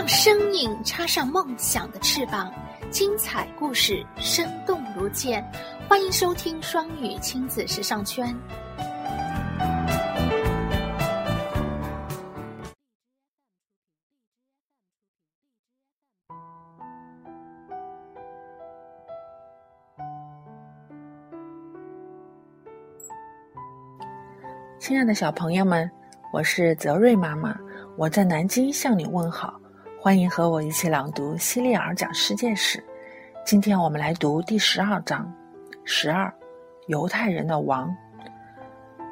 让声音插上梦想的翅膀，精彩故事生动如见。欢迎收听双语亲子时尚圈。亲爱的小朋友们，我是泽瑞妈妈，我在南京向你问好，欢迎和我一起朗读《希利尔讲世界史》。今天我们来读第十二章，十二，犹太人的王。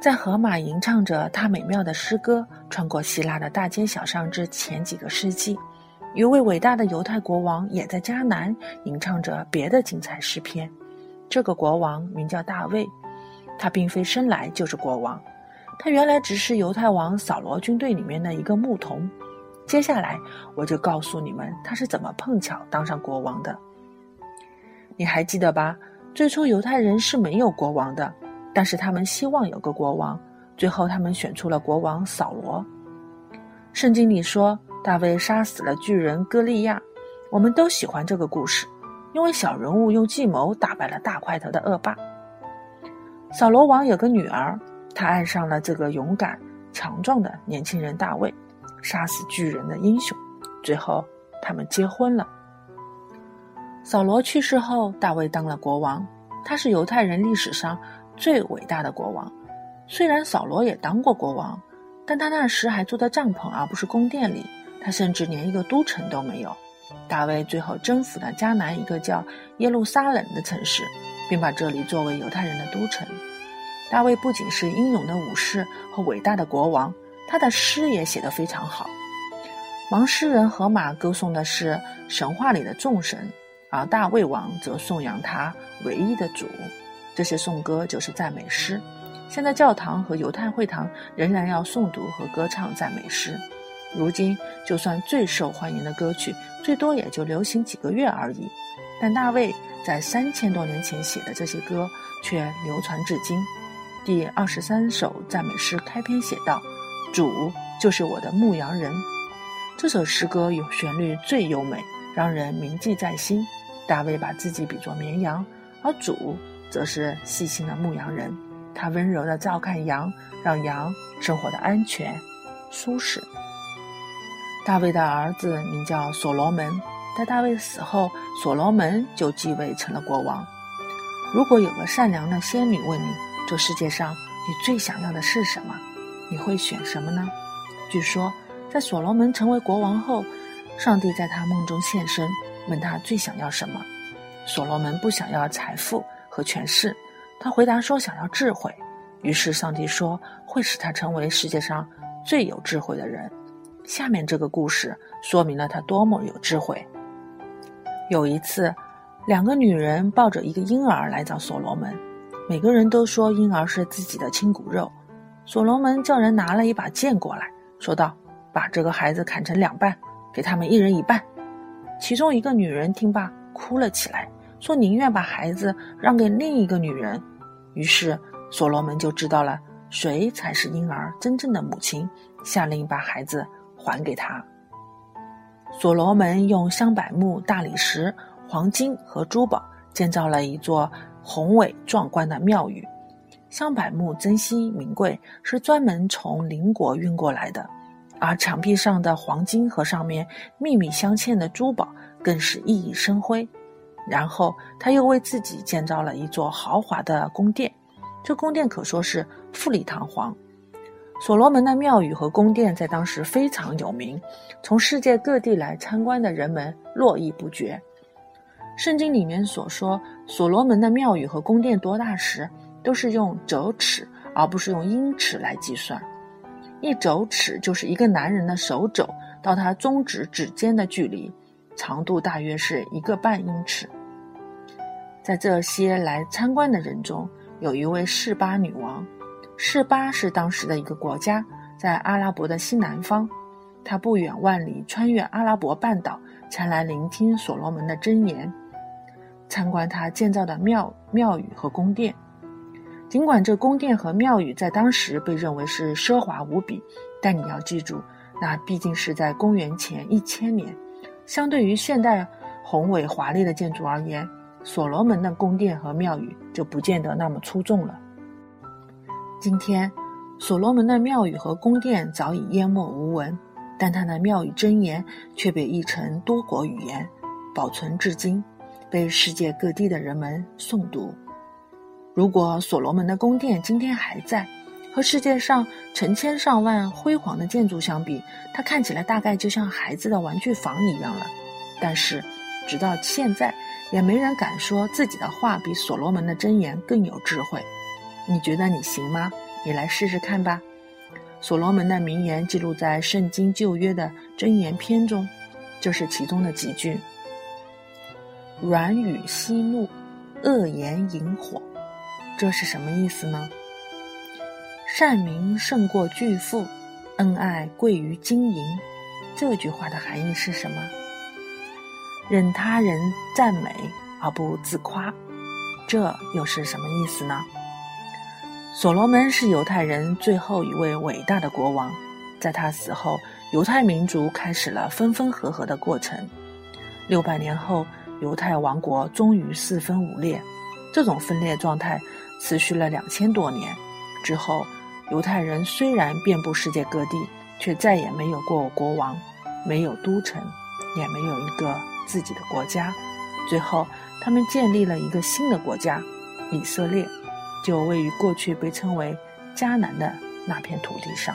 在荷马吟唱着他美妙的诗歌，穿过希腊的大街小巷之前几个世纪，一位伟大的犹太国王也在迦南吟唱着别的精彩诗篇。这个国王名叫大卫，他并非生来就是国王。他原来只是犹太王扫罗军队里面的一个牧童，接下来我就告诉你们他是怎么碰巧当上国王的。你还记得吧？最初犹太人是没有国王的，但是他们希望有个国王，最后他们选出了国王扫罗。圣经里说大卫杀死了巨人歌利亚，我们都喜欢这个故事，因为小人物用计谋打败了大块头的恶霸。扫罗王有个女儿。他爱上了这个勇敢、强壮的年轻人大卫，杀死巨人的英雄。最后，他们结婚了。扫罗去世后，大卫当了国王。他是犹太人历史上最伟大的国王。虽然扫罗也当过国王，但他那时还住在帐篷而不是宫殿里。他甚至连一个都城都没有。大卫最后征服了迦南一个叫耶路撒冷的城市，并把这里作为犹太人的都城。大卫不仅是英勇的武士和伟大的国王，他的诗也写得非常好。盲诗人荷马歌颂的是神话里的众神，而大卫王则颂扬他唯一的主。这些颂歌就是赞美诗。现在教堂和犹太会堂仍然要诵读和歌唱赞美诗。如今，就算最受欢迎的歌曲，最多也就流行几个月而已。但大卫在三千多年前写的这些歌却流传至今。第二十三首赞美诗开篇写道：“主就是我的牧羊人。”这首诗歌有旋律最优美，让人铭记在心。大卫把自己比作绵羊，而主则是细心的牧羊人。他温柔地照看羊，让羊生活的安全、舒适。大卫的儿子名叫所罗门，在大卫死后，所罗门就继位成了国王。如果有个善良的仙女问你，这世界上你最想要的是什么？你会选什么呢？据说，在所罗门成为国王后，上帝在他梦中现身，问他最想要什么。所罗门不想要财富和权势，他回答说想要智慧。于是上帝说会使他成为世界上最有智慧的人。下面这个故事说明了他多么有智慧。有一次，两个女人抱着一个婴儿来找所罗门。每个人都说婴儿是自己的亲骨肉，所罗门叫人拿了一把剑过来，说道：“把这个孩子砍成两半，给他们一人一半。”其中一个女人听罢哭了起来，说：“宁愿把孩子让给另一个女人。”于是所罗门就知道了谁才是婴儿真正的母亲，下令把孩子还给他。所罗门用香柏木、大理石、黄金和珠宝建造了一座。宏伟壮观的庙宇，香柏木珍稀名贵，是专门从邻国运过来的。而墙壁上的黄金和上面密密镶嵌的珠宝更是熠熠生辉。然后他又为自己建造了一座豪华的宫殿，这宫殿可说是富丽堂皇。所罗门的庙宇和宫殿在当时非常有名，从世界各地来参观的人们络绎不绝。圣经里面所说，所罗门的庙宇和宫殿多大时，都是用肘尺而不是用英尺来计算。一肘尺就是一个男人的手肘到他中指指尖的距离，长度大约是一个半英尺。在这些来参观的人中，有一位示巴女王。示巴是当时的一个国家，在阿拉伯的西南方。她不远万里穿越阿拉伯半岛，前来聆听所罗门的箴言。参观他建造的庙庙宇和宫殿，尽管这宫殿和庙宇在当时被认为是奢华无比，但你要记住，那毕竟是在公元前一千年，相对于现代宏伟华丽的建筑而言，所罗门的宫殿和庙宇就不见得那么出众了。今天，所罗门的庙宇和宫殿早已淹没无闻，但他的庙宇箴言却被译成多国语言，保存至今，被世界各地的人们诵读。如果所罗门的宫殿今天还在，和世界上成千上万辉煌的建筑相比，它看起来大概就像孩子的玩具房一样了。但是，直到现在，也没人敢说自己的话比所罗门的箴言更有智慧。你觉得你行吗？你来试试看吧。所罗门的名言记录在《圣经旧约》的箴言篇中，就是其中的几句：“软语息怒，恶言引火。”这是什么意思呢？善名胜过巨富，恩爱贵于金银。这句话的含义是什么？任他人赞美而不自夸，这又是什么意思呢？所罗门是犹太人最后一位伟大的国王，在他死后，犹太民族开始了分分合合的过程。六百年后，犹太王国终于四分五裂。这种分裂状态。持续了两千多年之后，犹太人虽然遍布世界各地，却再也没有过国王，没有都城，也没有一个自己的国家。最后，他们建立了一个新的国家——以色列，就位于过去被称为迦南的那片土地上。